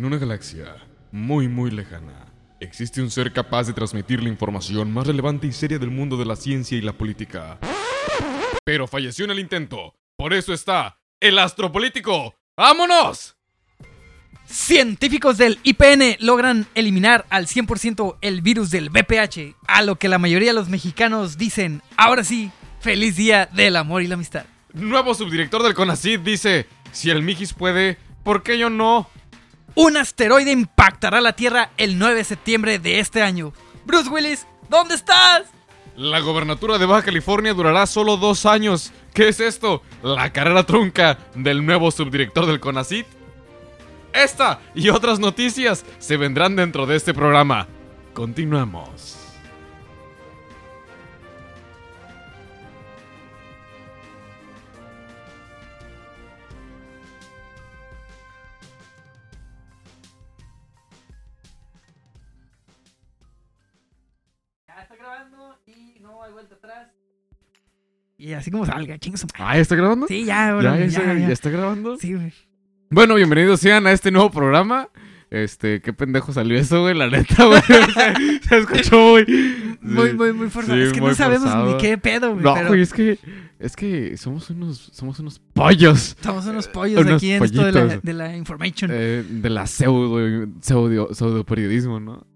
En una galaxia muy muy lejana, existe un ser capaz de transmitir la información más relevante y seria del mundo de la ciencia y la política. Pero falleció en el intento. Por eso está el astropolítico. ¡Vámonos! Científicos del IPN logran eliminar al 100% el virus del VPH, a lo que la mayoría de los mexicanos dicen, ahora sí, feliz día del amor y la amistad. Nuevo subdirector del CONACYT dice, si el Mijis puede, ¿por qué yo no? Un asteroide impactará la Tierra el 9 de septiembre de este año. Bruce Willis, ¿dónde estás? La gobernatura de Baja California durará solo dos años. ¿Qué es esto? La carrera trunca del nuevo subdirector del CONACYT. Esta y otras noticias se vendrán dentro de este programa. Continuamos. Y así como salga, chingas. Ah, ¿ya está grabando? Sí, ya, ¿Ya, bueno, ya ya, está, ya. ya está grabando? Sí, güey. Bueno, bienvenidos sean a este nuevo programa. Este, qué pendejo salió eso, güey, la neta, güey. se, se escuchó muy... Muy, sí. muy, muy forzado. Sí, es que no sabemos forzado. ni qué pedo, güey. No, pero güey, es que... Es que somos unos... Somos unos pollos. somos unos pollos unos aquí en esto de la, de la information. eh, de la pseudo... Pseudo, pseudo periodismo, ¿no?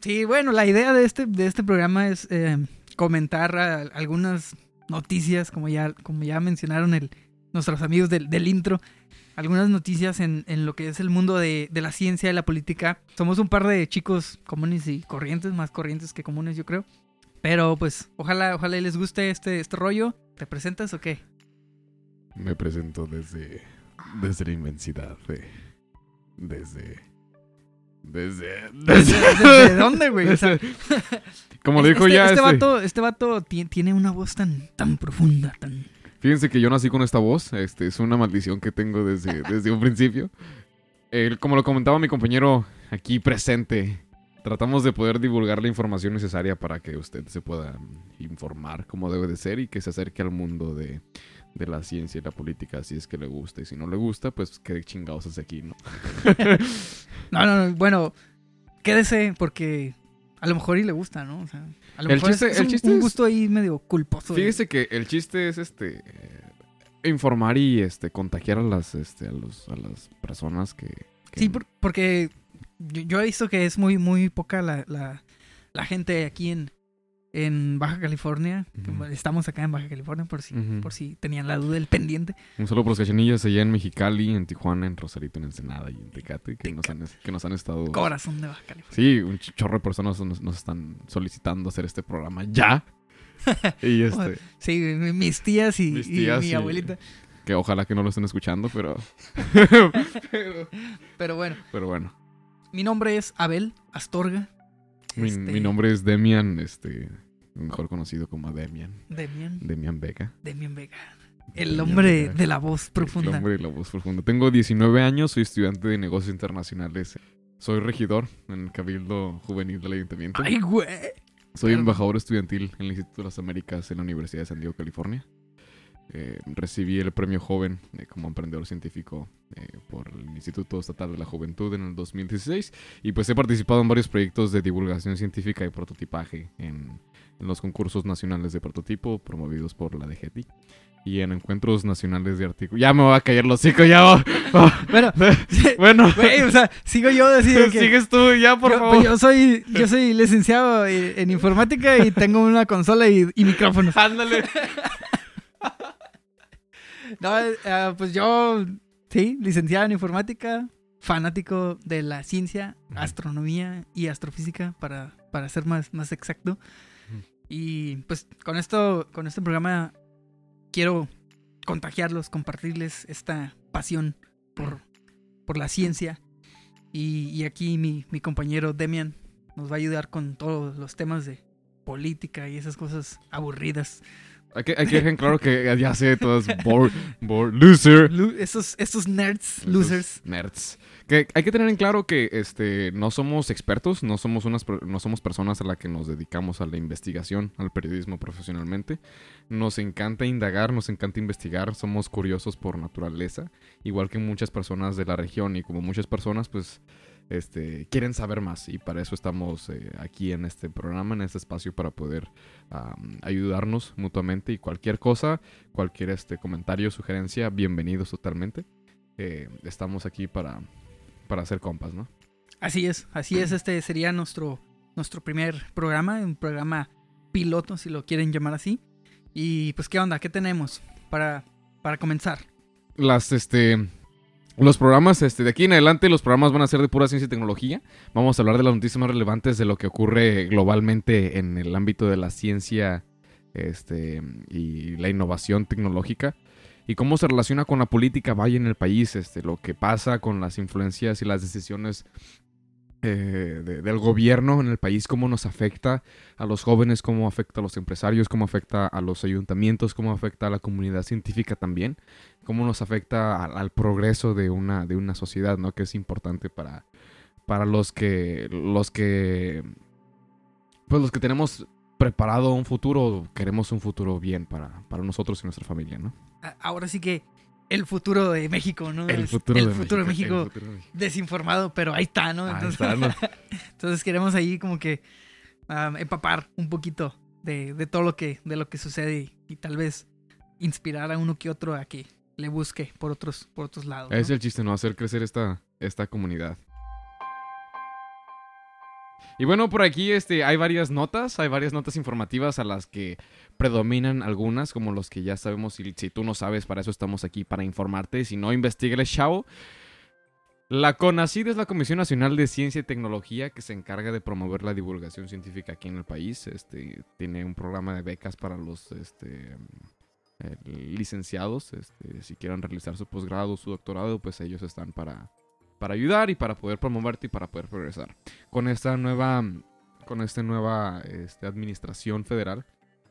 Sí, bueno, la idea de este, de este programa es eh, comentar a- algunas noticias, como ya, como ya mencionaron el, nuestros amigos del, del intro, algunas noticias en, en lo que es el mundo de, de la ciencia y la política. Somos un par de chicos comunes y corrientes, más corrientes que comunes, yo creo. Pero pues, ojalá, ojalá les guste este, este rollo. ¿Te presentas o qué? Me presento desde... Desde la inmensidad, de... Desde... Desde... ¿De dónde, güey? O sea, desde- Como este, dijo ya este este- vato, este vato ti- tiene una voz tan, tan profunda, tan... Fíjense que yo nací con esta voz, este, es una maldición que tengo desde, desde un principio. El- como lo comentaba mi compañero aquí presente, tratamos de poder divulgar la información necesaria para que usted se pueda informar como debe de ser y que se acerque al mundo de, de la ciencia y la política si es que le gusta. Y si no le gusta, pues qué chingados hace aquí, ¿no? No, no, no, bueno, quédese porque a lo mejor y le gusta, ¿no? O sea, a lo El mejor es- chiste- es, el un, chiste un es- gusto ahí medio culposo. de- Fíjese que el chiste es este eh, informar y este contagiar a las este a los a las personas que, que- Sí, por- porque yo, yo he visto que es muy, muy poca la, la, la gente aquí en, en Baja California. Estamos acá en Baja California por si, por si tenían la duda del pendiente. Un saludo por los cachanillas allá en Mexicali, en Tijuana, en Rosarito, en Ensenada y en Tecate, que nos han, que nos han estado... Corazón de Baja California. Sí, un ch- chorro de personas nos, nos están solicitando hacer este programa ya. y este, Sí, mi- mis tías y, Mis y tías mi y- abuelita. que ojalá que no lo estén escuchando, pero... pero, Pero bueno, pero bueno. mi nombre es Abel Astorga. Mi, Este, mi nombre es Demian, este, mejor conocido como Demian. Demian, Demian Vega. Demian Vega. El hombre de la voz El profunda. hombre de la voz profunda. Tengo 19 años, soy estudiante de negocios internacionales. Soy regidor en el Cabildo Juvenil del Ayuntamiento. Ay, güey. Soy embajador estudiantil en el Instituto de las Américas en la Universidad de San Diego, California. Eh, recibí el premio joven eh, como emprendedor científico eh, por el Instituto Estatal de la Juventud en el 2016 y pues he participado en varios proyectos de divulgación científica y prototipaje en, en los concursos nacionales de prototipo promovidos por la DGTI y en encuentros nacionales de artículos. Ya me voy a callar los hocico, ya. va- va. Bueno, bueno, o sea, sigo yo que... sigues tú ya, por yo, favor. pues yo soy, yo soy licenciado en en informática y tengo una consola y, y micrófonos. Ándale. No, eh, ah, pues yo, sí, licenciado en informática, fanático de la ciencia, astronomía y astrofísica, para, para ser más, más exacto. Y pues con esto, con este programa quiero contagiarlos, compartirles esta pasión por, por la ciencia. Y, y aquí mi, mi compañero Demian nos va a ayudar con todos los temas de política y esas cosas aburridas Hay que, hay que dejar claro que ya sé, todos loser. Lu- esos, esos nerds, Esos losers. Nerds. Que hay que tener en claro que este, no somos expertos, no somos, unas, no somos personas a las que nos dedicamos a la investigación, al periodismo profesionalmente. Nos encanta indagar, nos encanta investigar, somos curiosos por naturaleza, igual que muchas personas de la región y como muchas personas pues este, quieren saber más y para eso estamos eh, aquí en este programa, en este espacio para poder ayudarnos mutuamente y cualquier cosa, cualquier este, comentario, sugerencia, bienvenidos totalmente. Eh, estamos aquí para, para hacer compas, ¿no? Así es, así es. Este sería nuestro, nuestro primer programa, un programa piloto, si lo quieren llamar así. Y pues, ¿qué onda? ¿Qué tenemos para, para comenzar? Las, este, los programas, este, de aquí en adelante, los programas van a ser de pura ciencia y tecnología. Vamos a hablar de las noticias más relevantes de lo que ocurre globalmente en el ámbito de la ciencia, este, y la innovación tecnológica. Y cómo se relaciona con la política vaya en el país, este, lo que pasa con las influencias y las decisiones eh, de- del gobierno en el país, cómo nos afecta a los jóvenes, cómo afecta a los empresarios, cómo afecta a los ayuntamientos, cómo afecta a la comunidad científica también, cómo nos afecta al, al progreso de una, de una sociedad, ¿no? Que es importante para, para los que, los que, pues los que tenemos preparado un futuro, queremos un futuro bien para, para nosotros y nuestra familia, ¿no? Ahora sí que el futuro de México, ¿no? El Es- futuro, el de, futuro de México, México el futuro de México. desinformado, pero ahí está, ¿no? Ahí Entonces, está, ¿no? entonces queremos ahí como que empapar un poquito de, de todo lo que, de lo que sucede y, y tal vez inspirar a uno que otro a que le busque por otros, por otros lados. ¿no? Es el chiste, ¿no? Hacer crecer esta, esta comunidad. Y bueno, por aquí este, hay varias notas, hay varias notas informativas a las que predominan algunas, como los que ya sabemos. Si, si tú no sabes, para eso estamos aquí, para informarte. Si no, investigale, chavo. La CONACYT es la Comisión Nacional de Ciencia y Tecnología que se encarga de promover la divulgación científica aquí en el país. Este, tiene un programa de becas para los este, eh, licenciados. Este, si quieren realizar su posgrado, su doctorado, pues ellos están para, para ayudar y para poder promoverte y para poder progresar. Con esta nueva, con esta nueva este, administración federal,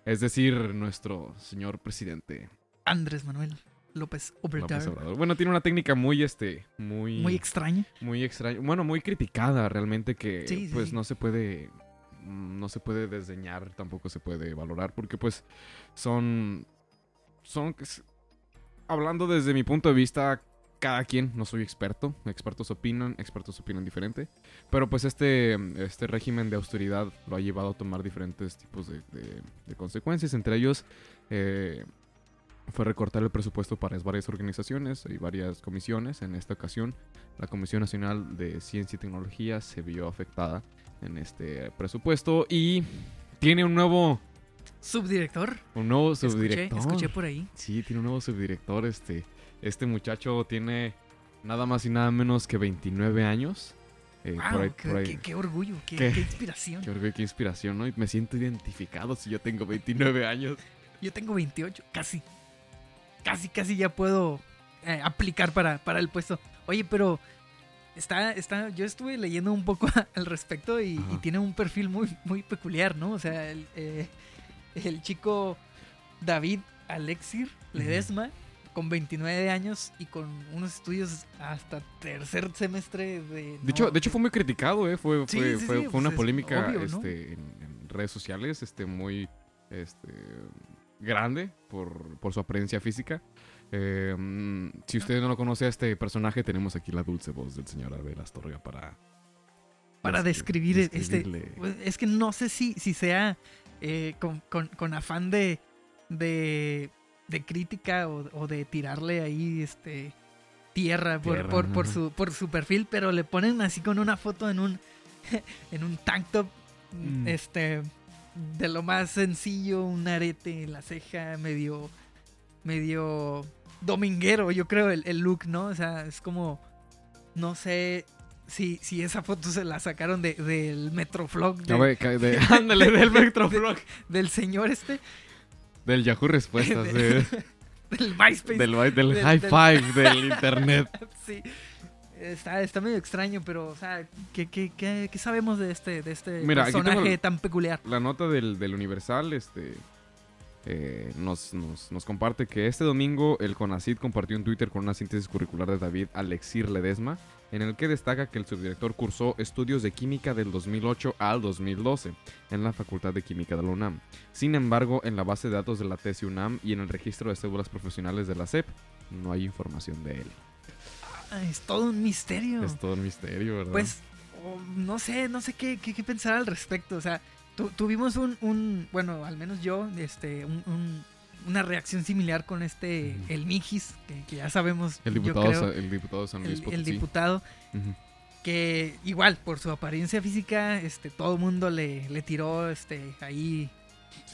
es decir, nuestro señor presidente Andrés Manuel López Obrador. Bueno, tiene una técnica muy, este, muy, Muy extraño. muy extraña, bueno, muy criticada realmente que Sí, pues sí. no se puede no se puede desdeñar, tampoco se puede valorar porque pues son son es- hablando desde mi punto de vista cada quien, no soy experto, expertos opinan, expertos opinan diferente, pero pues este, este régimen de austeridad lo ha llevado a tomar diferentes tipos de, de- de consecuencias, entre ellos eh, fue recortar el presupuesto para varias organizaciones y varias comisiones. En esta ocasión, la Comisión Nacional de Ciencia y Tecnología se vio afectada en este presupuesto y tiene un nuevo, Subdirector. un nuevo Escuché, subdirector. escuché por ahí. Sí, tiene un nuevo subdirector. Este, este muchacho tiene nada más y nada menos que 29 años. Eh, Wow, por ahí- qué, por ahí- qué- qué orgullo, qué, inspiración. Qué orgullo, qué inspiración, ¿no? Y me siento identificado si yo tengo 29 años. Yo tengo 28, casi. Casi, casi ya puedo eh, aplicar para, para el puesto. Oye, pero está, está, yo estuve leyendo un poco al respecto y tiene un perfil muy, muy peculiar, ¿no? O sea, el, eh, el chico David Alexir Ledesma, con 29 años y con unos estudios hasta tercer semestre de... De hecho, de hecho fue muy criticado, ¿eh? Fue, Sí, fue, sí, fue, sí, fue pues una es polémica este, en, en redes sociales este, muy este, grande por, por su apariencia física. Eh, mm, si usted no lo conoce a este personaje, tenemos aquí la dulce voz del señor Abel Astorga para... para este, describir este... describirle. Pues, Es que no sé si, si sea eh, con, con- con afán de, de, de crítica o, o de tirarle ahí este tierra por, Tierra, por, por su, por su perfil, pero le ponen así con una foto en un, en un tank top, Mm. este, de lo más sencillo, un arete en la ceja, medio, medio dominguero, yo creo, el, el look, ¿no? O sea, es como, no sé si, esa foto se la sacaron de, del Metroflog, de- de- ándale, del Metroflog. del señor este, Del Yahoo Respuestas, De- de- del MySpace. del, del, del- high del- five del internet. Sí. Está, está medio extraño, pero, o sea, ¿qué, qué, qué, qué sabemos de este, de este Mira, personaje tan peculiar? La nota del, del Universal, este. eh, nos, nos, nos comparte que este domingo el CONACID compartió en Twitter con una síntesis curricular de David Alexir Ledesma, en el que destaca que el subdirector cursó estudios de química del 2008 al 2012 en la Facultad de Química de la UNAM. Sin embargo, en la base de datos de la TESI UNAM y en el registro de cédulas profesionales de la SEP, no hay información de él. Ah, es todo un misterio. Es todo un misterio, ¿verdad? Pues, oh, no sé, no sé qué, qué, qué pensar al respecto. O sea, tu- tuvimos un, un, bueno, al menos yo, este, un- un- una reacción similar con este, el Mijis, que, que ya sabemos, el yo diputado, creo, sa- el diputado San Luis el, diputado, que igual, por su apariencia física, este, todo el mundo le, le tiró, este, ahí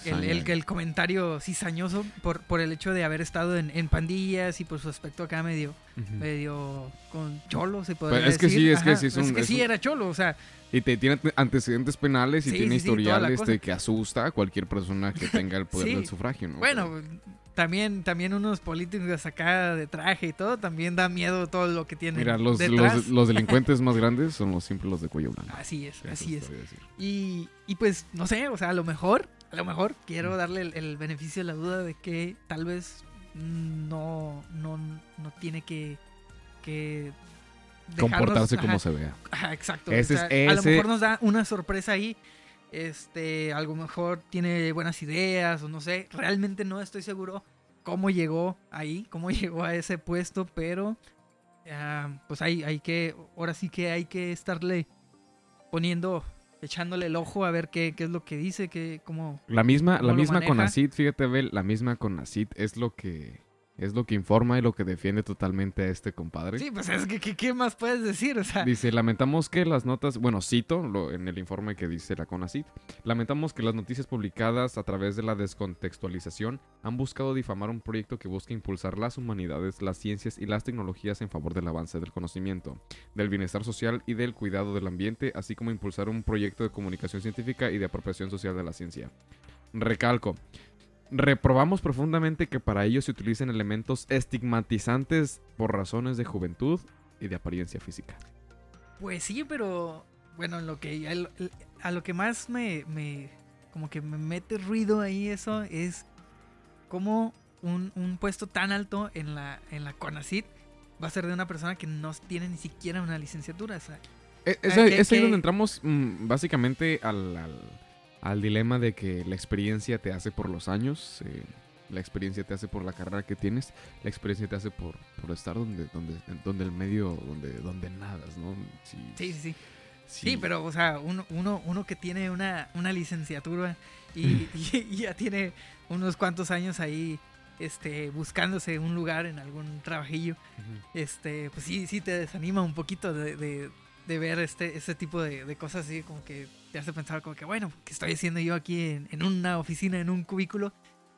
el, el, el comentario cizañoso por, por el hecho de haber estado en, en pandillas y por su aspecto acá medio, Ujú. medio con cholo, se podría Pues es que sí, es que sí es un- que es sí un- era cholo, o sea, Y te tiene ante- antecedentes penales y Sí, tiene sí, sí, historial este, que asusta a cualquier persona que tenga el poder Sí. del sufragio, ¿no? bueno, también, también unos políticos acá de traje y todo, también da miedo todo lo que tienen Mira, los, detrás. los, los delincuentes más grandes son los simples los de cuello blanco. Así es, Eso así es. Y, y pues, no sé, o sea, a lo mejor, a lo mejor quiero darle el, el beneficio de la duda de que tal vez no, no, no tiene que, que Comportarse ajá, como se vea. Ajá, exacto. Ese o sea, es- A lo mejor nos da una sorpresa ahí. Este, a lo mejor tiene buenas ideas o no sé. Realmente no estoy seguro cómo llegó ahí, cómo llegó a ese puesto, pero ah, pues hay, hay que, ahora sí que hay que estarle poniendo, echándole el ojo a ver qué, qué es lo que dice, qué, cómo... La misma, ¿Cómo la misma maneja? CONACID, fíjate, Bel, la misma CONACID es lo que es lo que informa y lo que defiende totalmente a este compadre. Sí, pues es que, ¿qué, qué más puedes decir? O sea, Dice, lamentamos que las notas, bueno, cito lo, en el informe que dice la CONACID, lamentamos que las noticias publicadas a través de la descontextualización han buscado difamar un proyecto que busca impulsar las humanidades, las ciencias y las tecnologías en favor del avance del conocimiento, del bienestar social y del cuidado del ambiente, así como impulsar un proyecto de comunicación científica y de apropiación social de la ciencia. Recalco, reprobamos profundamente que para ello se utilicen elementos estigmatizantes por razones de juventud y de apariencia física. Pues sí, pero bueno, lo que a lo, a lo que más me, me como que me mete ruido ahí eso es cómo un, un puesto tan alto en la en la CONACYT va a ser de una persona que no tiene ni siquiera una licenciatura, o sea, Eh, Es, Ah, ahí- que- es ahí que- donde entramos mm, básicamente al, al- al dilema de que la experiencia te hace por los años, eh, la experiencia te hace por la carrera que tienes, la experiencia te hace por, por estar donde, donde, donde el medio, donde, donde nadas, ¿no? Si- sí, sí, sí. Sí, pero o sea, uno, uno, uno que tiene una, una licenciatura y, y- y ya tiene unos cuantos años ahí este buscándose un lugar en algún trabajillo. Este, pues sí, sí te desanima un poquito de, de- de ver este, este tipo de, de cosas así, como que te hace pensar como que, bueno, ¿qué estoy haciendo yo aquí en, en una oficina, en un cubículo,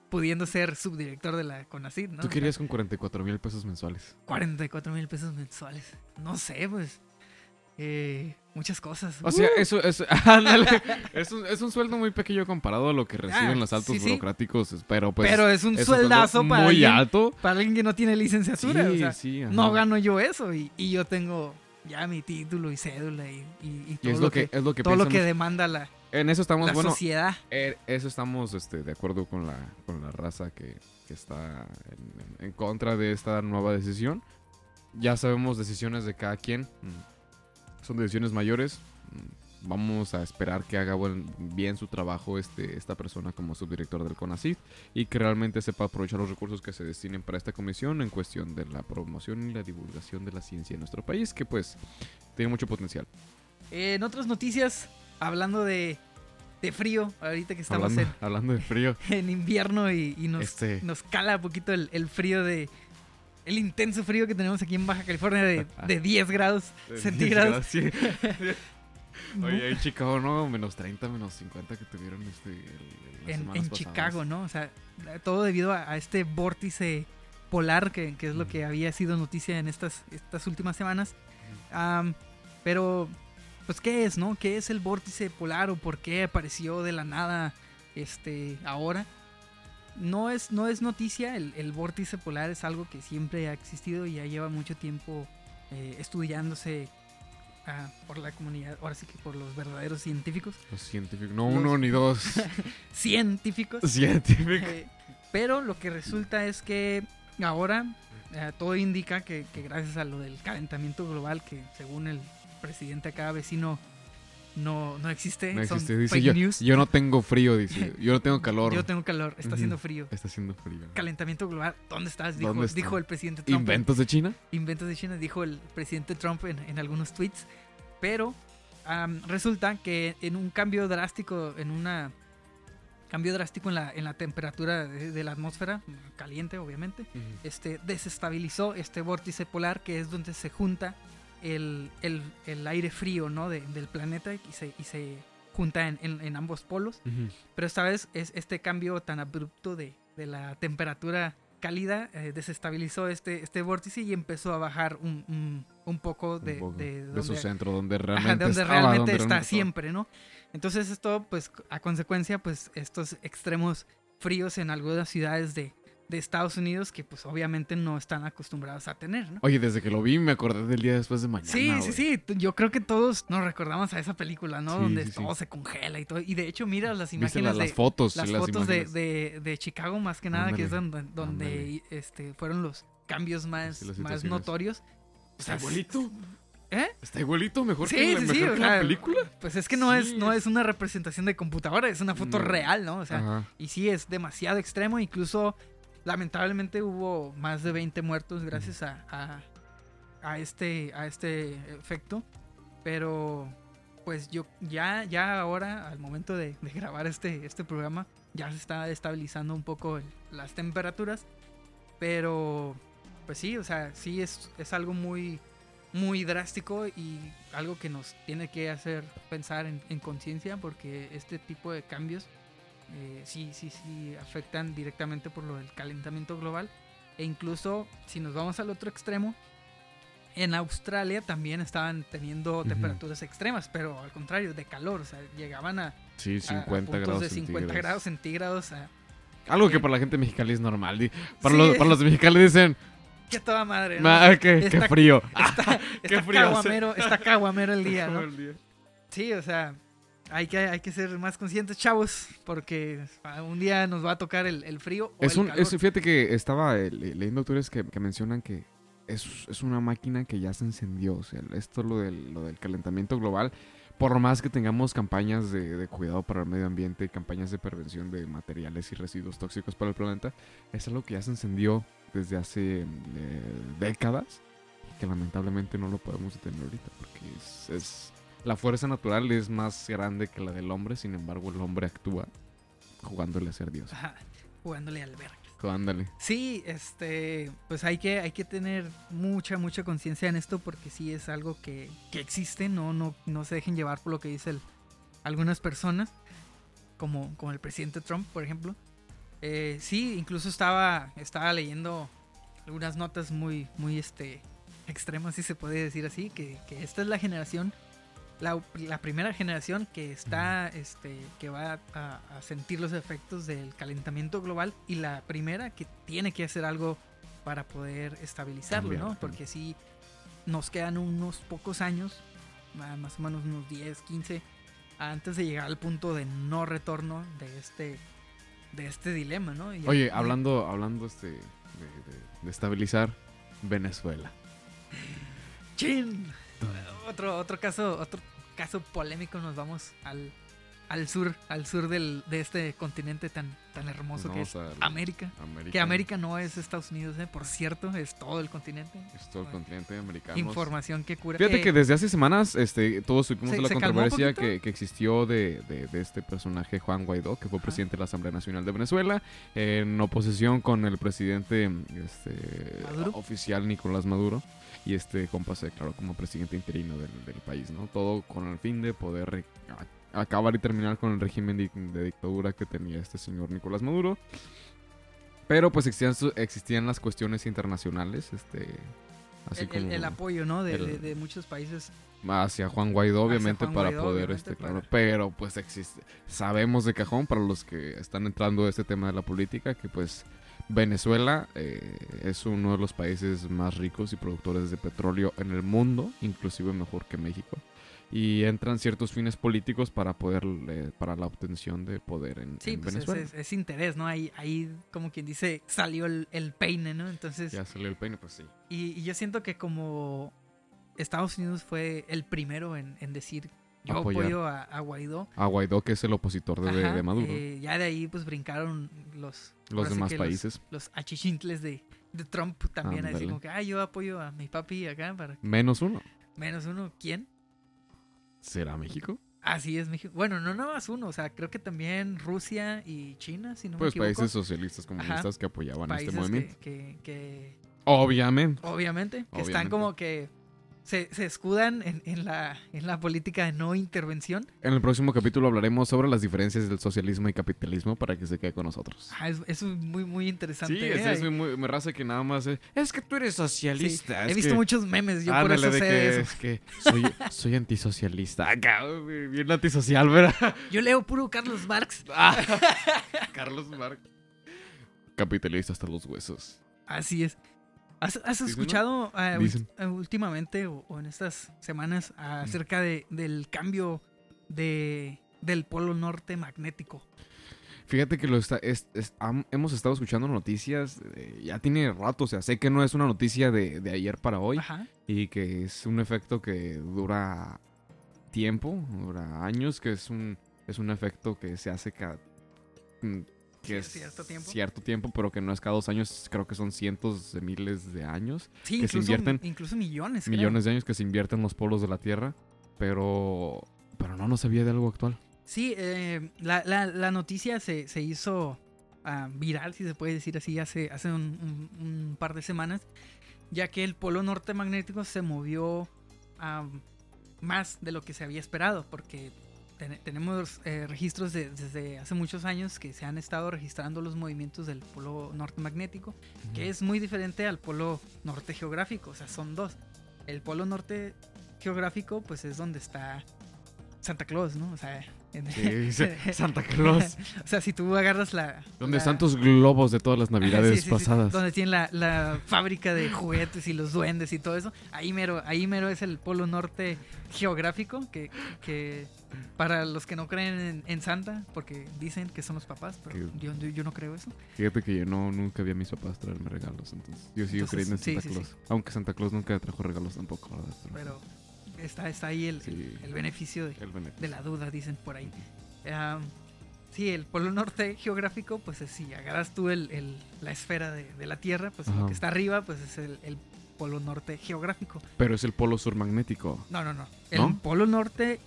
pudiendo ser subdirector de la CONACYT, ¿no? Tú querías con 44 mil pesos mensuales. 44 mil pesos mensuales. No sé, pues, eh, muchas cosas. O sea, Uh, eso es, ándale, es, un, es un sueldo muy pequeño comparado a lo que reciben Ah, los altos sí, sí. burocráticos, pero pues... pero es un es sueldazo para muy alguien, alto. para alguien que no tiene licenciatura. o sea, sí, ajá. no gano yo eso y, y yo tengo ya mi título y cédula y, y- y Y todo, es lo lo que, que, es lo que todo lo que demanda la, En eso estamos, la bueno, sociedad. eso estamos este, de acuerdo con la, con la raza que, que está en, contra de esta nueva decisión. Ya sabemos decisiones de cada quien. mm, Son decisiones mayores. Vamos a esperar que haga buen- bien su trabajo este, esta persona como subdirector del CONACYT y que realmente sepa aprovechar los recursos que se destinen para esta comisión en cuestión de la promoción y la divulgación de la ciencia en nuestro país, que pues tiene mucho potencial. En otras noticias, hablando de, de frío, ahorita que estamos Hablando, hablando de frío, en, en invierno y, y nos, este, nos cala un poquito el, el frío de... El intenso frío que tenemos aquí en Baja California de, de 10 grados centígrados. Sí. Oye, en Chicago, ¿no? Menos 30, menos 50 que tuvieron este, el- en, en. Chicago, ¿no? O sea, todo debido a, a este vórtice polar que, que es lo que había sido noticia en estas, estas últimas semanas. Pero, pues, ¿qué es, no? ¿Qué es el vórtice polar o por qué apareció de la nada este, ahora? No es, no es noticia, el, el vórtice polar es algo que siempre ha existido y ya lleva mucho tiempo eh, estudiándose ah, por la comunidad, ahora sí que por los verdaderos científicos. Los científicos. No Los- uno ni dos. Científicos. científicos. Eh, pero lo que resulta es que ahora eh, todo indica que, que gracias a lo del calentamiento global, que según el presidente acá vecino no, no existe, No son existe. Dice fake yo, news. yo no tengo frío, dice. Yo no tengo calor. Yo tengo calor, está haciendo frío. Está haciendo frío. Calentamiento global, ¿dónde estás? Dijo, ¿Dónde está? dijo el presidente Trump. ¿Inventos de China? Inventos de China, dijo el presidente Trump en, en algunos tweets. Pero resulta que en un cambio drástico, en una cambio drástico en la, en la temperatura de, de la atmósfera, caliente obviamente, este, desestabilizó este vórtice polar que es donde se junta el, el- el aire frío ¿no? de- del planeta y se, y se junta en, en- en ambos polos. Ujú. Pero esta vez es este cambio tan abrupto de, de la temperatura cálida eh, desestabilizó este, este vórtice y empezó a bajar un, un- un poco de, Un poco. de De su centro, donde Ajá, realmente, de donde estaba, realmente donde está realmente siempre, ¿no? Entonces esto, pues, a consecuencia, pues, estos extremos fríos en algunas ciudades de, de Estados Unidos que, pues, obviamente no están acostumbrados a tener, ¿no? Oye, desde que lo vi me acordé del día después de mañana. Sí, sí, sí. Yo creo que todos nos recordamos a esa película, ¿no? Sí, Donde sí, sí. todo se congela y todo. Y de hecho, mira las ¿Viste imágenes la- de las fotos? las fotos de, de, de Chicago, más que nada, que es donde, donde este, fueron los cambios más, más notorios. O ¿Está sea, igualito? ¿Eh? ¿Está igualito? ¿Mejor Sí, que la, sí, mejor sí, que o la película? Pues es que no, es, no es- es una representación de computadora, es una foto No. real, ¿no? O sea, Ajá. y sí, es demasiado extremo. Incluso, lamentablemente, hubo más de 20 muertos gracias a, a, a este, a este efecto. Pero, pues yo ya, ya ahora, al momento de, de grabar este, este programa, ya se está estabilizando un poco el- las temperaturas. Pero, pues sí, o sea, sí es, es algo muy, muy drástico y algo que nos tiene que hacer pensar en, en conciencia porque este tipo de cambios eh, sí, sí, sí afectan directamente por lo del calentamiento global. E incluso si nos vamos al otro extremo, en Australia también estaban teniendo Ujú. temperaturas extremas, pero al contrario, de calor, o sea, llegaban a, Sí, a- a 50 puntos grados de 50 centígrados. grados centígrados. a- Algo que para la gente mexicana es normal. Para, Sí. los, para los de Mexicali dicen, ¡Qué toda madre! ¿no? "Ma, qué, qué Está- frío. Está, qué está frío hace. caguamero, está caguamero el día, ¿no? El día. Sí, o sea, hay que, hay que ser más conscientes, chavos, porque un día nos va a tocar el, el frío o Es el un, calor. es, fíjate que estaba eh, le- leyendo autores que, que mencionan que es, es una máquina que ya se encendió. O sea, esto lo del, lo del calentamiento global. Por más que tengamos campañas de, de cuidado para el medio ambiente, campañas de prevención de materiales y residuos tóxicos para el planeta, es algo que ya se encendió desde hace eh, décadas y que lamentablemente no lo podemos detener ahorita porque es, es- la fuerza natural es más grande que la del hombre, sin embargo el hombre actúa jugándole a ser Dios. Ajá, jugándole al verga. Jugándole. Sí, este, pues hay que, hay que tener mucha, mucha conciencia en esto porque sí es algo que, que existe, no, no, no se dejen llevar por lo que dicen algunas personas, como, como el presidente Trump, por ejemplo. Eh, sí, incluso estaba, estaba leyendo algunas notas muy, muy este, extremas, si se puede decir así, que, que esta es la generación, la, la primera generación que está, este, que va a, a sentir los efectos del calentamiento global y la primera que tiene que hacer algo para poder estabilizarlo, Cambiar, ¿no? Porque sí nos quedan unos pocos años, ma- más o menos unos 10, 15, antes de llegar al punto de no retorno de este, de este dilema, ¿no? Y- Oye, hablando, hablando este, de, de- de estabilizar Venezuela. ¡Chin! Otro, otro caso, otro caso polémico, nos vamos al, al sur, al sur del, de este continente tan, tan hermoso que es América. América. Que América no es Estados Unidos, ¿eh? por cierto, es todo el continente. Es todo el continente americano. Información que cura. Fíjate Eh, que desde hace semanas este, todos supimos ¿Se- de la controversia que, que existió de, de- de este personaje Juan Guaidó, que fue presidente de la Asamblea Nacional de Venezuela, en oposición con el presidente este, oficial Nicolás Maduro. Y este compa se declaró como presidente interino del, del país, ¿no? Todo con el fin de poder acabar y terminar con el régimen de dictadura que tenía este señor Nicolás Maduro. Pero pues existían, existían las cuestiones internacionales, este... Así el, como el apoyo, ¿no? De, el- de- de muchos países. hacia Juan Guaidó, obviamente, Juan para Guaidó, poder, obviamente, este, claro. para- Pero, pues, existe. Sabemos de cajón, para los que están entrando a este tema de la política, que, pues, Venezuela eh, es uno de los países más ricos y productores de petróleo en el mundo, inclusive mejor que México. Y entran ciertos fines políticos para poder, eh, para la obtención de poder en, Sí, en pues es, Venezuela. es- es interés, ¿no? Ahí, ahí, como quien dice, salió el, el peine, ¿no? Entonces, Ya salió el peine, pues sí. y, y yo siento que como Estados Unidos fue el primero en, en decir yo Apoyar. apoyo a, a Guaidó. A Guaidó, que es el opositor de, de- Ajá, de Maduro. eh, ya de ahí pues brincaron los, los demás que países. Los, achichintles de, de Trump también, así como que, ah, yo apoyo a mi papi acá para Menos uno. menos uno. ¿Quién? ¿Será México? Así es México. Bueno, no nada más uno, o sea, creo que también Rusia y China, si no Pues me equivoco. países socialistas comunistas que apoyaban este movimiento. que, que, que Obviamente. obviamente, que están como que se, se escudan en, en la, en la política de no intervención. En el próximo capítulo hablaremos sobre las diferencias del socialismo y capitalismo para que se quede con nosotros. Ah, es, muy, muy interesante. Sí, ¿eh? es, es muy, me raza que nada más es, es que tú eres Sí, socialista. He visto que- muchos memes, yo por Ándale, eso de sé que, de eso. Es que soy, soy antisocialista. Acá, güey, bien antisocial, ¿verdad? Yo leo puro Carlos Marx. Carlos Marx. Capitalista hasta los huesos. Así es. ¿Has, escuchado eh, últimamente o, o en estas semanas acerca de, del cambio de, del polo norte magnético? Fíjate que lo está, es- es- ham- hemos estado escuchando noticias, eh, ya tiene rato, o sea, sé que no es una noticia de, de ayer para hoy Ajá. y que es un efecto que dura tiempo, dura años, que es un, es un efecto que se hace cada... que es cierto tiempo. cierto tiempo, pero que no es cada dos años, creo que son cientos de miles de años, Sí, Que se incluso, invierten incluso millones. creo. millones de años que se invierten en los polos de la Tierra, pero, pero no, no sabía de algo actual. Sí, eh, la, la- la noticia se, se hizo ah, viral, si se puede decir así, hace, hace un, un- un par de semanas, ya que el polo norte magnético se movió ah, más de lo que se había esperado, porque ten- tenemos eh, registros de- desde hace muchos años que se han estado registrando los movimientos del polo norte magnético, que es muy diferente al polo norte geográfico, o sea, son dos. El polo norte geográfico, pues es donde está Santa Claus, ¿no? O sea, en- Sí, dice Santa Claus. o sea, si tú agarras la. Donde la- están tus globos de todas las navidades sí, sí, sí, pasadas. donde tienen la, la fábrica de juguetes y los duendes y todo eso. Ahí mero, ahí mero es el polo norte geográfico, que, que para los que no creen en, en Santa, porque dicen que son los papás, pero yo, yo, yo no creo eso. Fíjate que yo no, nunca vi a mis papás traerme regalos, entonces yo sigo Entonces, creyendo en sí, Santa sí, sí. Claus. Aunque Santa Claus nunca trajo regalos tampoco, ¿verdad? Pero está, está ahí el, Sí. el beneficio de, el beneficio. de la duda, dicen por ahí. Am, sí, el polo norte geográfico, pues es si agarras tú el, el- la esfera de, de la Tierra, pues lo Ajá. que está arriba, pues es el, el polo norte geográfico. Pero es el polo sur magnético. No, no, no. El ¿No? polo norte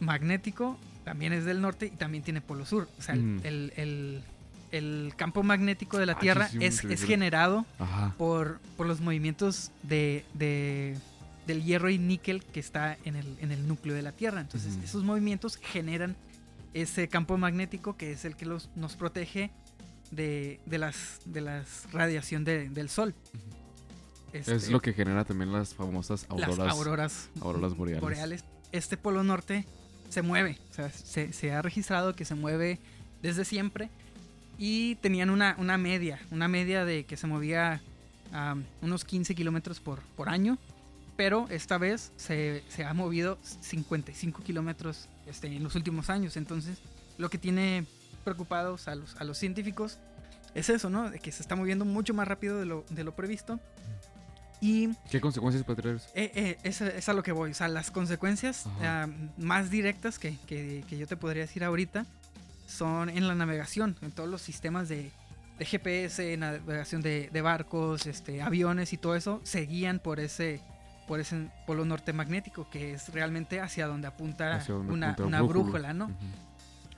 magnético también es del norte y también tiene polo sur. O sea, el- Mm. el, el- el campo magnético de la Ah, Tierra sí, es, sí, es generado por, por los movimientos de, de- del hierro y níquel que está en el, en el núcleo de la Tierra. Entonces, esos movimientos generan ese campo magnético que es el que los, nos protege de, de las de las radiación de- del sol. Es Este, lo que genera también las famosas auroras, las auroras, auroras boreales. Este polo norte se mueve, o sea, se, ha registrado que se mueve desde siempre y tenían una, una media, una media de que se movía unos 15 kilómetros por, por año, pero esta vez se, se ha movido 55 kilómetros este, en los últimos años, entonces lo que tiene preocupados a los, a los científicos es eso, ¿no? De que se está moviendo mucho más rápido de lo, de lo previsto. Y ¿Qué consecuencias puede traer eso? eh, eh, es, es a lo que voy. O sea, las consecuencias ah, más directas que, que- que yo te podría decir ahorita son en la navegación, en todos los sistemas de, de GPS, navegación de, de barcos, este, aviones y todo eso, se guían por ese, por ese polo norte magnético, que es realmente hacia donde apunta Hacia donde una, apunta una brújula. ¿no?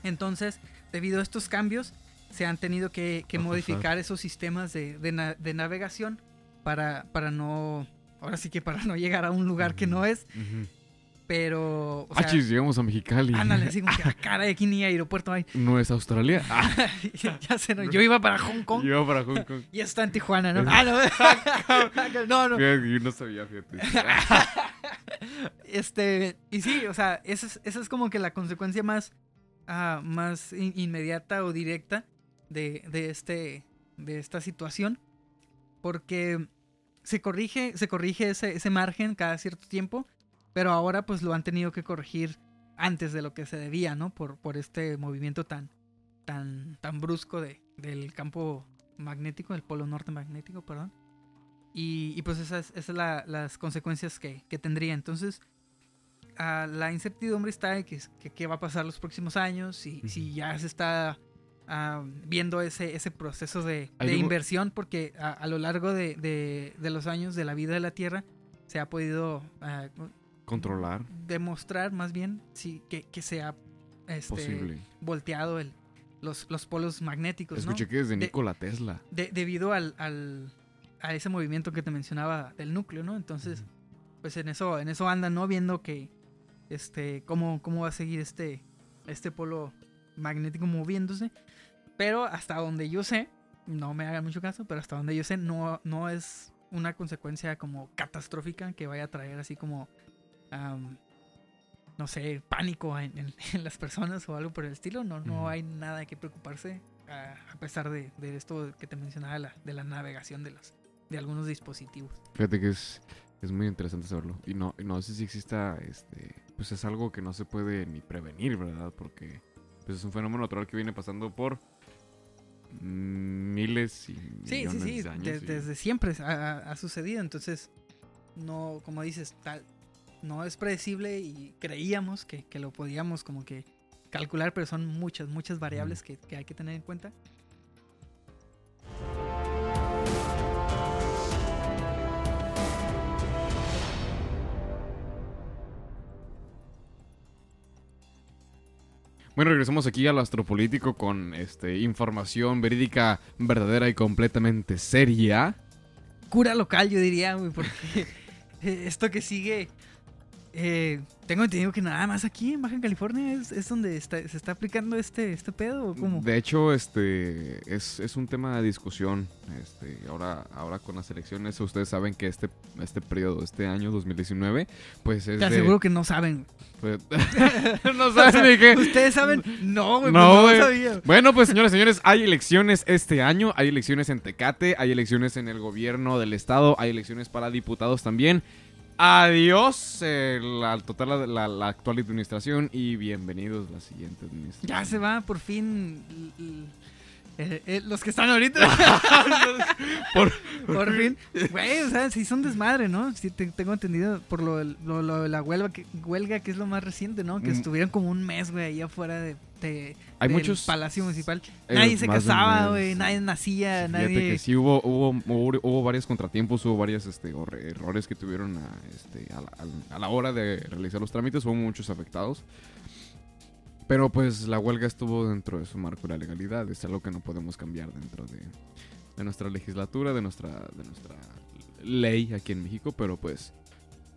Entonces, debido a estos cambios, se han tenido que, modificar esos sistemas de, de na- de navegación para, para no. Ahora sí que para no llegar a un lugar que no es, Ujú. pero. O Ah, sea, llegamos a Mexicali. ándale, así como que a cara de aquí ni aeropuerto hay. ¿No es Australia? Ah, ya sé, no, yo iba para Hong Kong yo para Hong Kong. y está en Tijuana, ¿no? Ah, no. no, no. Yo no sabía, fíjate. Este, y sí, o sea, esa es, esa es como que la consecuencia más, ah, más in- inmediata o directa de, de este, de esta situación. Porque se corrige, se corrige ese, ese margen cada cierto tiempo. Pero ahora pues lo han tenido que corregir antes de lo que se debía, ¿no? Por, por este movimiento tan, tan, tan brusco de, del campo magnético, del polo norte magnético, perdón. Y, y pues esas, esas son la- las consecuencias que, que tendría. Entonces, ah, la incertidumbre está de que, que qué va a pasar los próximos años, si, si ya se está ah, viendo ese, ese proceso de, inversión, porque a, a lo largo de, de- de los años de la vida de la Tierra se ha podido ah, Controlar. demostrar más bien sí, que, que se ha este, Posible. volteado el, los, los polos magnéticos, ¿no? Escuché que es de Nikola Tesla. De- debido al, al- a ese movimiento que te mencionaba del núcleo, ¿no? Entonces, pues en eso, en eso andan, ¿no? Viendo que este, cómo, cómo va a seguir este, este polo magnético moviéndose. Pero hasta donde yo sé, no me hagan mucho caso, pero hasta donde yo sé, no, no es una consecuencia como catastrófica que vaya a traer así como, no sé, pánico en, en- en las personas o algo por el estilo. No, no hay nada que preocuparse, a, a pesar de, de esto que te mencionaba, la- de la navegación de, las, de algunos dispositivos. Fíjate que es, es muy interesante saberlo. Y no, no sé si exista, este, pues es algo que no se puede ni prevenir, ¿verdad? Porque pues es un fenómeno natural que viene pasando por miles y Sí, sí, millones sí, de años. de- y- desde siempre ha, ha- ha sucedido, entonces no, como dices, tal, no es predecible y creíamos que, que lo podíamos como que calcular, pero son muchas, muchas variables que, que hay que tener en cuenta. Bueno, regresamos aquí al astropolítico con este información verídica, verdadera y completamente seria. Cura local, yo diría, porque esto que sigue, eh, tengo entendido que nada más aquí en Baja California es, es donde está- se está aplicando este, este pedo, ¿o cómo? De hecho, este es, es un tema de discusión. Este, ahora, ahora con las elecciones, ustedes saben que este, este periodo, este año 2019, pues es Te de- aseguro que no saben. pues- no saben ni qué. ¿Ustedes saben? No, güey, No, pues no sabía. Bueno, pues señores, señores, hay elecciones este año, hay elecciones en Tecate, hay elecciones en el gobierno del estado, hay elecciones para diputados también. Adiós, eh, la, total, la, la actual administración y bienvenidos a la siguiente administración. Ya se va por fin eh, eh, los que están ahorita. Por- por fin. Güey, o sea, sí son desmadre, ¿no? Sí, te- tengo entendido por lo, lo- lo de la huelga que, huelga, que es lo más reciente, ¿no? Que Mm. estuvieron como un mes, güey, ahí afuera de, de- Hay del muchos- Palacio Municipal. Eh, nadie se casaba, güey, nadie nacía, Fíjate nadie... que sí hubo, hubo, hubo, hubo varios contratiempos, hubo varios este, errores que tuvieron a, este, a, la, a la hora de realizar los trámites, hubo muchos afectados. Pero pues la huelga estuvo dentro de su marco de la legalidad, es algo que no podemos cambiar dentro de, de nuestra legislatura, de nuestra, de nuestra ley aquí en México, pero pues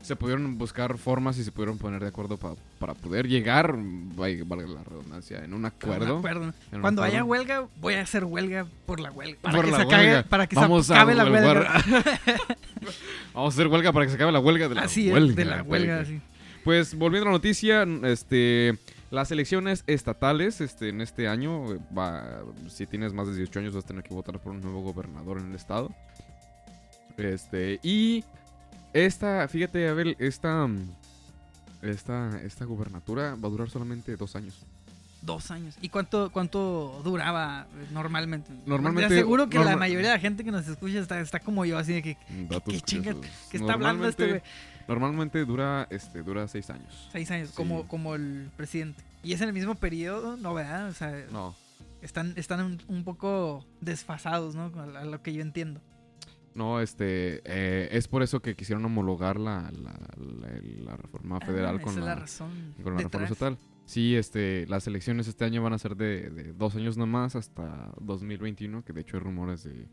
se pudieron buscar formas y se pudieron poner de acuerdo pa- para poder llegar, valga la redundancia, en un acuerdo. Un acuerdo. en un Cuando haya huelga, voy a hacer huelga por la huelga. Para Por que se acabe, para que se Vamos acabe la huelga. Vamos a hacer huelga para que se acabe la huelga de la Así huelga. es, de la huelga, sí. Pues volviendo a la noticia, este las elecciones estatales este en este año eh, va si tienes más de 18 años vas a tener que votar por un nuevo gobernador en el estado. Este y esta, fíjate, Abel, esta mm, esta esta gubernatura va a durar solamente dos años. Dos años. ¿Y cuánto, cuánto duraba normalmente? Normalmente- Te aseguro que la mayoría de la gente que nos escucha está, está como yo, así de que, Datos qué chinga- curiosos. ¿qué está hablando este güey? Normalmente- dura este dura seis años. Seis años, Sí. como, como el presidente. Y es en el mismo periodo, ¿no, verdad? O sea, No, están, están un, un poco desfasados, ¿no? A, a lo que yo entiendo. No, este, eh, es por eso que quisieron homologar la, la, la- la reforma federal Ah, con la, razón. con la reforma estatal. Sí, este, las elecciones este año van a ser de, de dos años nomás hasta 2021, que de hecho hay rumores de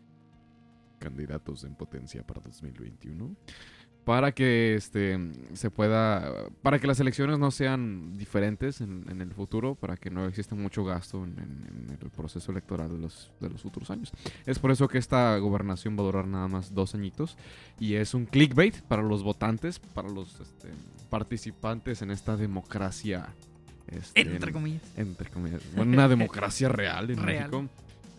candidatos en potencia para 2021. Para que este se pueda. Para que las elecciones no sean diferentes en, en el futuro, para que no exista mucho gasto en, en- en el proceso electoral de los, de los futuros años. Es por eso que esta gobernación va a durar nada más dos añitos. Y es un clickbait para los votantes, para los este, participantes en esta democracia. este, Entre comillas. entre comillas. Bueno, una democracia real en Real. México.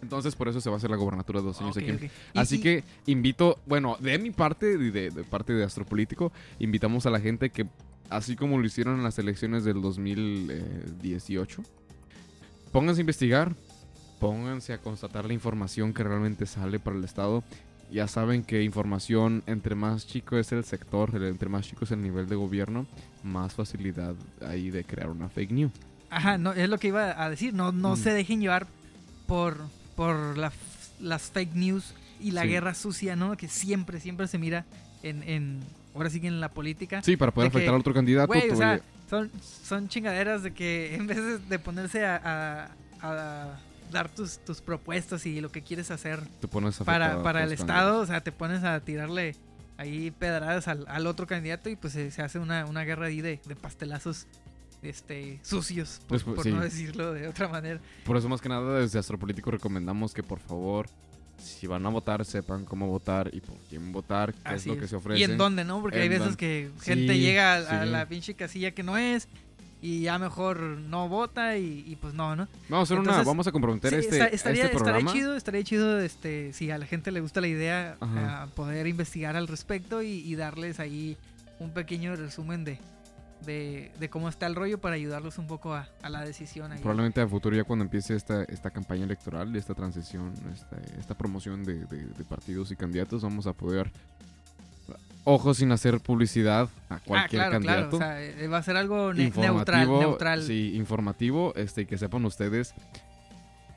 Entonces, por eso se va a hacer la gobernatura de dos años Ok, aquí. ok. Y- Así que invito, bueno, de mi parte y de, de parte de Astropolítico, invitamos a la gente que, así como lo hicieron en las elecciones del 2018, pónganse a investigar, pónganse a constatar la información que realmente sale para el Estado. Ya saben que información, entre más chico es el sector, entre más chico es el nivel de gobierno, más facilidad hay de crear una fake news. Ajá, no, es lo que iba a decir. No, no Mm. se dejen llevar por, por la las fake news y la Sí. guerra sucia, ¿no? Que siempre, siempre se mira en, en ahora sí que en la política. Sí, para poder De que, afectar al otro candidato. O sea, son, son chingaderas de que en vez de, ponerse a, a- a dar tus, tus propuestas y lo que quieres hacer te pones para, para el Estado, o sea, te pones a tirarle ahí pedradas al, al otro candidato y pues se, se hace una, una guerra ahí de, de pastelazos este sucios, por, Después- por sí. no decirlo de otra manera. Por eso más que nada desde Astropolítico recomendamos que por favor, si van a votar, sepan cómo votar y por quién votar, qué es lo que se ofrece. ¿Y en dónde, no? Porque hay veces que Sí, gente llega a, la pinche casilla que no es y ya mejor no vota y, y pues no, ¿no? Vamos a hacer una, vamos a comprometer Sí, este, estaría, este estaría programa. chido, estaría chido este, si a la gente le gusta la idea, a poder investigar al respecto y, y darles ahí un pequeño resumen de, de, de cómo está el rollo para ayudarlos un poco a, a la decisión. ahí. Probablemente a futuro ya cuando empiece esta, esta campaña electoral, esta transición, esta, esta promoción de, de- de partidos y candidatos, vamos a poder, ojo sin hacer publicidad a Ah, cualquier claro, claro. candidato. O sea, eh, va a ser algo ne- neutral, neutral. Sí, informativo, este, y que sepan ustedes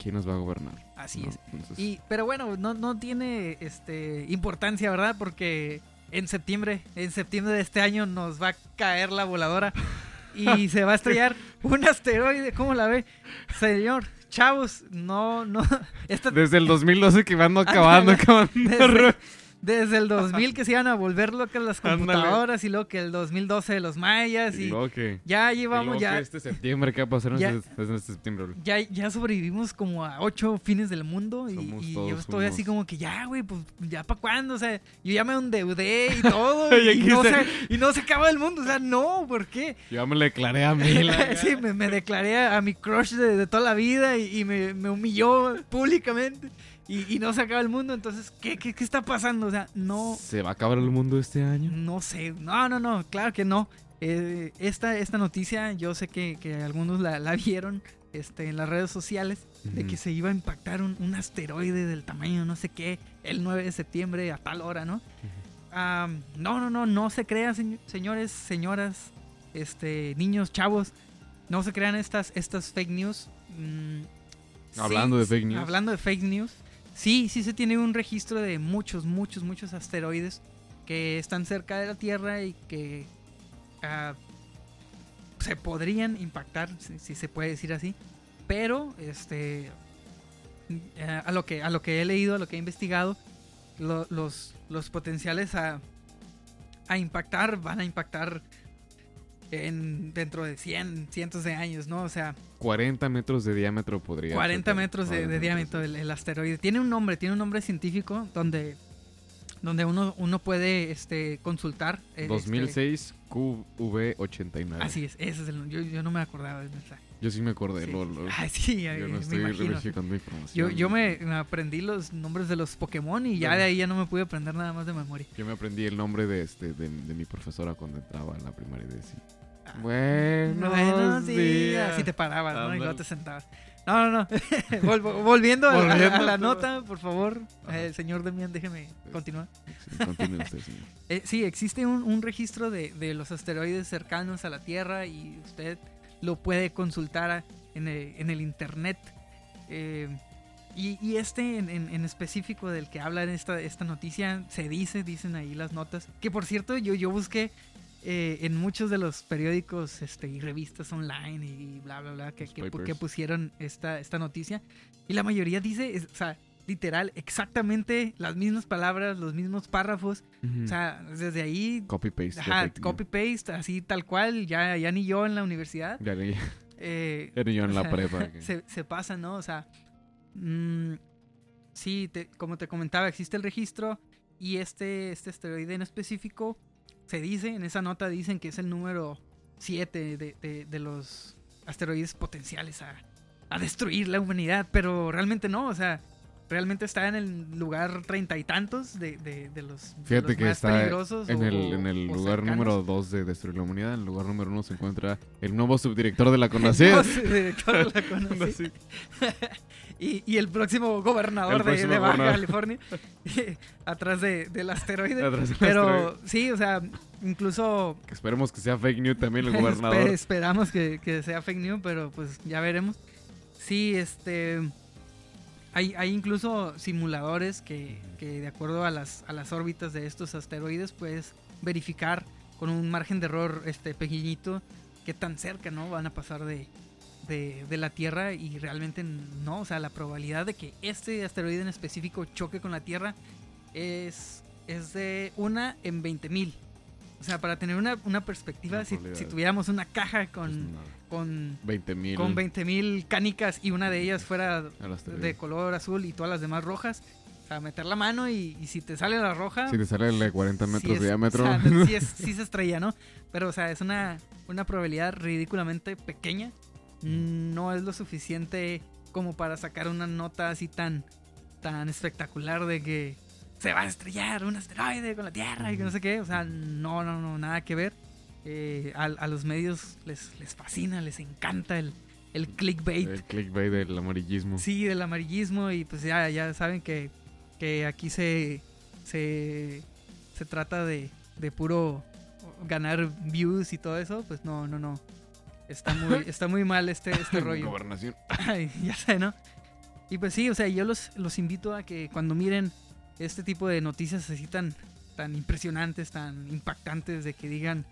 quién nos va a gobernar. Así ¿no? es. Entonces, Y, pero bueno, no, no tiene este importancia, ¿verdad? Porque en septiembre, en septiembre de este año nos va a caer la voladora y se va a estrellar un asteroide. ¿Cómo la ve? Señor, chavos, no, no. Esta, Desde el 2012 que van acabando, acabando. Desde- desde el 2000 que se iban a volver locas las Ándale. computadoras y luego que el 2012 de los mayas y, Y que, ya llevamos ya que este septiembre, ¿qué va a pasar en Ya- este, en este septiembre? bro? ya, ya sobrevivimos como a ocho fines del mundo y, Somos y todos yo estoy así como que ya, güey, pues ya para cuándo, o sea, yo ya me endeudé y todo Y no se- y no se acaba el mundo, o sea, no, ¿por qué? Yo ya me declaré a mí. sí, me, me declaré a mi crush de, de toda la vida y, y me, me humilló públicamente y, y no se acaba el mundo, entonces, ¿qué, qué, qué está pasando? O sea, no, ¿Se va a acabar el mundo este año? no sé, no, no, no, claro que no. Eh, esta, esta noticia, yo sé que, que algunos la, la vieron este, en las redes sociales, de que se iba a impactar un, un asteroide del tamaño no sé qué, el 9 de septiembre a tal hora, ¿no? No, no, no, no se crean, señ- señores, señoras, este, niños, chavos, no se crean estas, estas fake news. Mm, sí, Hablando de fake news. Hablando de fake news, sí, sí se tiene un registro de muchos, muchos, muchos asteroides que están cerca de la Tierra y que ah, se podrían impactar, si, se puede decir así. Pero, este, eh, a lo que a lo que he leído, a lo que he investigado, lo- los, los potenciales a, a impactar van a impactar en dentro de 100, cientos de años, ¿no? O sea, 40 metros de diámetro podría 40 ser. metros de, 40 de diámetro el, el asteroide. Tiene un nombre, tiene un nombre científico donde, donde uno, uno puede este, consultar. eh, este, 2006 QV89. así es, ese es el yo, yo no me acordaba de esa. Yo sí me acordé. Sí. lo- lo- Ay, sí, yo no me estoy imagino. Yo, información. yo me, me aprendí los nombres de los Pokémon y ya de ahí ya no me pude aprender nada más de memoria. Yo me aprendí el nombre de este de, de mi profesora cuando entraba a la primaria y decía. Ah, Buenos, Buenos días. días. Y te parabas, ¿no? Y luego te sentabas. No, no, no. Vol- volviendo, a la- a, nota, por favor. Ajá. Señor Demian, déjeme continuar. Sí, continúe usted, señor. Eh, sí, existe un, un registro de, de los asteroides cercanos a la Tierra y usted lo puede consultar en, el, en el internet. Eh, y, y este en, en- en específico del que habla en esta, esta noticia, se dice, dicen ahí las notas, que por cierto yo, yo busqué eh, en muchos de los periódicos este, y revistas online y bla, bla, bla, que, que, pusieron esta, esta noticia. Y la mayoría dice, es- o sea, literal, exactamente las mismas palabras, los mismos párrafos. O sea, desde ahí, copy paste. ajá, copy paste, así tal cual, ya, ya ni yo en la universidad. Ya, ni- eh, ya ni yo en la sea, prepa. se, se pasa, ¿no? O sea, mm, sí, te- como te comentaba, existe el registro y este, este asteroide en específico se dice, en esa nota dicen que es el número 7 de, de- de los asteroides potenciales a, a destruir la humanidad, pero realmente no, o sea, realmente está en el lugar treinta y tantos de, de, de los, de Fíjate los que más está peligrosos en o- el, en el lugar cercanos. número 2 de Destruir la Humanidad. En el lugar número 1 se encuentra el nuevo subdirector de la CONACYT. sí, director de la CONACYT. y, y el próximo gobernador El de- próximo de, Baja. California, atrás de, del asteroide. Atrás del Pero asteroide. sí, o sea, incluso Que esperemos que sea fake news también el gobernador. esperamos que, que sea fake news, pero pues ya veremos. Sí, este... Hay, hay incluso simuladores que, de acuerdo a las, a las órbitas de estos asteroides puedes verificar con un margen de error este pequeñito qué tan cerca no van a pasar de, de, la Tierra y realmente no, o sea, la probabilidad de que este asteroide en específico choque con la Tierra es, es de una en 20 mil. O sea, para tener una, una perspectiva, si, si tuviéramos una caja Pues con, nada, con, 20 mil. con 20 mil canicas y una de ellas fuera de color azul y todas las demás rojas, o sea, meter la mano y, y si te sale la roja, Si te sale el de 40 sí metros es- de diámetro. o sea, no- sí, es- sí se estrella, ¿no? Pero, o sea, es una, una probabilidad ridículamente pequeña. No es lo suficiente como para sacar una nota así tan, tan espectacular de que se va a estrellar un asteroide con la Tierra y que no sé qué. O sea, no, no, no, nada que ver. Eh, a, a los medios les, les fascina, les encanta el, el clickbait. el clickbait del amarillismo. Sí, del amarillismo y pues ya, ya saben que, que aquí se, se, se trata de, de puro ganar views y todo eso, pues no, no, no. Está muy, está muy mal este, este rollo. Gobernación. Ay, ya sé, ¿no? Y pues sí, o sea, yo los, los invito a que cuando miren este tipo de noticias así tan, tan impresionantes, tan impactantes, de que digan,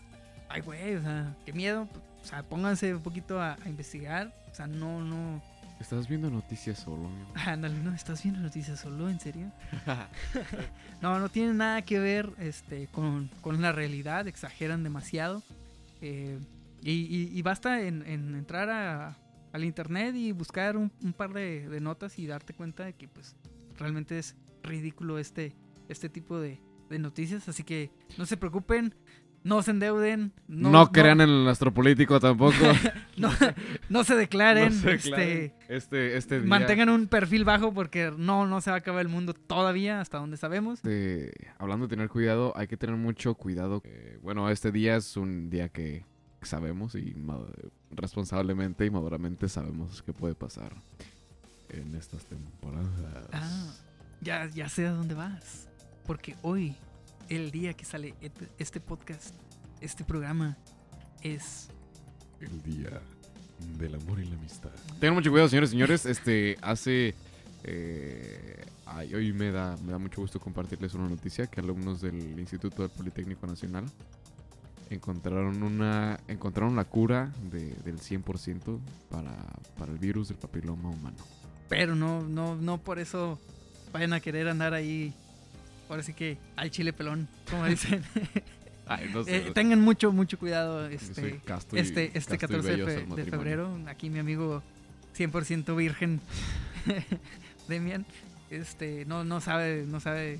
ay, güey, o sea, qué miedo. O sea, pónganse un poquito a, a investigar. O sea, no, no. Estás viendo noticias solo, amigo? Ándale, no, estás viendo noticias solo, ¿en serio? No, no tiene nada que ver este, con, con la realidad, exageran demasiado. Eh, y, y- y basta en, en entrar a- al internet y buscar un, un par de, de notas y darte cuenta de que pues realmente es ridículo este, este tipo de, de noticias. Así que no se preocupen, no se endeuden, no, No, crean en el astropolítico tampoco. no, no se declaren, No se este, declaren. este, este día, mantengan un perfil bajo porque no, no se va a acabar el mundo todavía, hasta donde sabemos. este, hablando de tener cuidado, hay que tener mucho cuidado. Eh, bueno, este día es un día que sabemos y responsablemente y maduramente sabemos qué puede pasar en estas temporadas. Ah, ya, ya sé a dónde vas. Porque hoy, el día que sale et- este podcast, este programa, es... El día del amor y la amistad. Tengan mucho cuidado, señores y señores. Este, hace... eh, ay, hoy me da, me da mucho gusto compartirles una noticia que alumnos del Instituto del Politécnico Nacional encontraron una encontraron la cura de- del 100% para, para el virus del papiloma humano. Pero no, no, no por eso vayan a querer andar ahí. Ahora sí que al chile pelón, como dicen. Ay, no Eh, tengan mucho, mucho cuidado este, y- este, este y 14 de, fe- febrero. Aquí mi amigo 100% virgen, Demian, este, no, no sabe, no sabe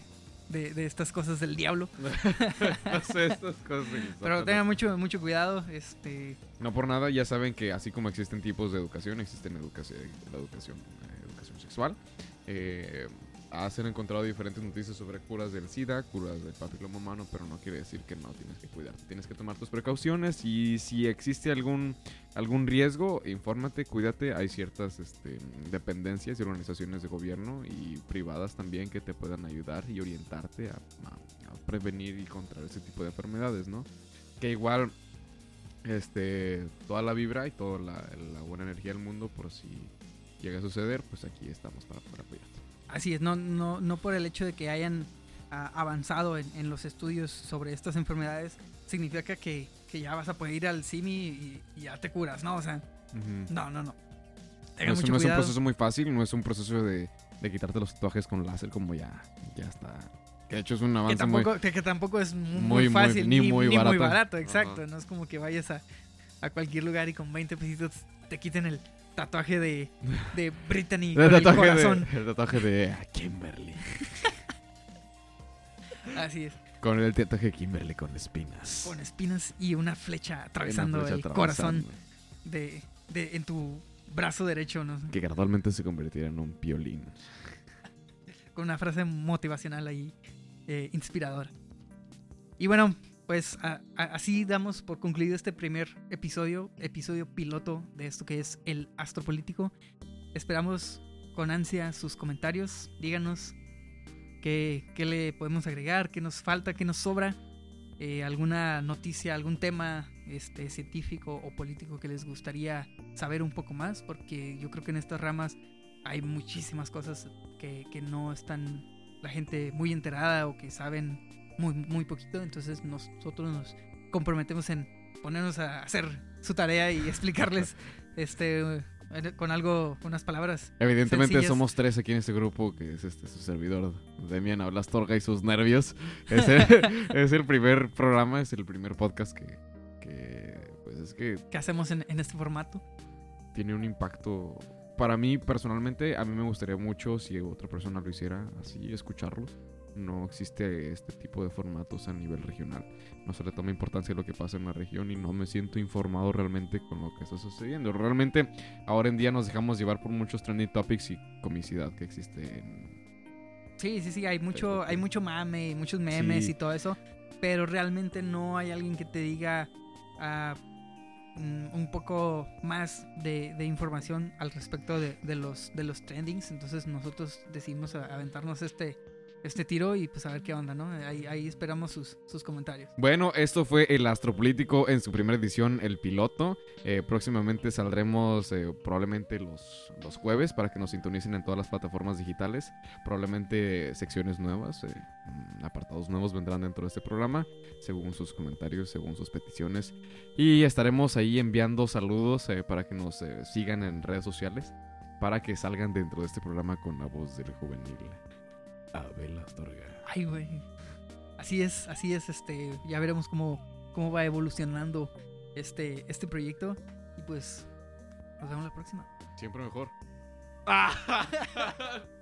de, de estas cosas del diablo. no sé estas cosas. Pero tengan mucho, mucho cuidado. Este, No por nada, ya saben que así como existen tipos de educación, existen educación, la educación, eh, educación sexual. Eh, has encontrado diferentes noticias sobre curas del SIDA, curas del papiloma humano, pero no quiere decir que no tienes que cuidarte. Tienes que tomar tus precauciones y si existe algún, algún riesgo, infórmate, cuídate. Hay ciertas este, dependencias y organizaciones de gobierno y privadas también que te puedan ayudar y orientarte a, a- a prevenir y contra ese tipo de enfermedades, ¿no? Que igual este toda la vibra y toda la, la buena energía del mundo por si llega a suceder, pues aquí estamos para, para apoyarte. Así es, no, no, no por el hecho de que hayan ah, avanzado en, en los estudios sobre estas enfermedades, significa que, que ya vas a poder ir al CIMI y, y ya te curas, ¿no? O sea, no, no, no. No es, mucho no es un proceso muy fácil, no es un proceso de, de quitarte los tatuajes con láser como ya, ya está. Que de hecho es un que avance muy... tampoco, que, que tampoco es muy, muy, muy- fácil ni ni, muy ni muy barato. barato, exacto. No es como que vayas a, a cualquier lugar y con 20 pesitos te quiten el tatuaje de, de Brittany El con el tatuaje, corazón. de, el tatuaje de Kimberly. Así es, Con el tatuaje de Kimberly con espinas. con espinas y una flecha Una atravesando flecha el atravesando, corazón de, de en tu brazo derecho, ¿no? Que gradualmente se convertirá en un piolín. con una frase motivacional ahí, eh, inspiradora. Y bueno, pues así damos por concluido este primer episodio, episodio piloto de esto que es el astropolítico. Esperamos con ansia sus comentarios. Díganos qué, qué le podemos agregar, qué nos falta, qué nos sobra. Eh, alguna noticia, algún tema este, científico o político que les gustaría saber un poco más, porque yo creo que en estas ramas hay muchísimas cosas que, que no están la gente muy enterada o que saben muy, muy poquito, entonces nosotros nos comprometemos en ponernos a hacer su tarea y explicarles este con algo, unas palabras. Evidentemente somos tres aquí en este grupo, que es este su servidor, Demian Torga y sus nervios. Es el, es el, primer programa, es el primer podcast que, que pues es que... ¿Qué hacemos en, en este formato? Tiene un impacto... Para mí, personalmente, a mí me gustaría mucho si otra persona lo hiciera así, escucharlo no existe este tipo de formatos a nivel regional. No se le toma importancia a lo que pasa en la región y no me siento informado realmente con lo que está sucediendo. Realmente ahora en día nos dejamos llevar por muchos trending topics y comicidad que existe en... Sí, sí, sí, hay mucho, hay mucho mame y muchos memes y todo eso, pero realmente no hay alguien que te diga uh, un poco más de, información al respecto de, de, los, de los trendings. Entonces nosotros decidimos aventarnos este este tiro y pues a ver qué onda, ¿no? Ahí, esperamos sus, sus, comentarios. Bueno, esto fue el Astropolítico en su primera edición, el piloto. Eh, próximamente saldremos eh, probablemente los, los jueves para que nos sintonicen en todas las plataformas digitales. Probablemente secciones nuevas, eh, mm, apartados nuevos vendrán dentro de este programa, según sus comentarios, según sus peticiones. Y estaremos ahí enviando saludos para que nos sigan en redes sociales para que salgan dentro de este programa con la voz del juvenil. Abel Astorga. Ay, güey. Así es, así es, este, ya veremos cómo, cómo va evolucionando este, este proyecto. Y pues, nos vemos la próxima. Siempre mejor.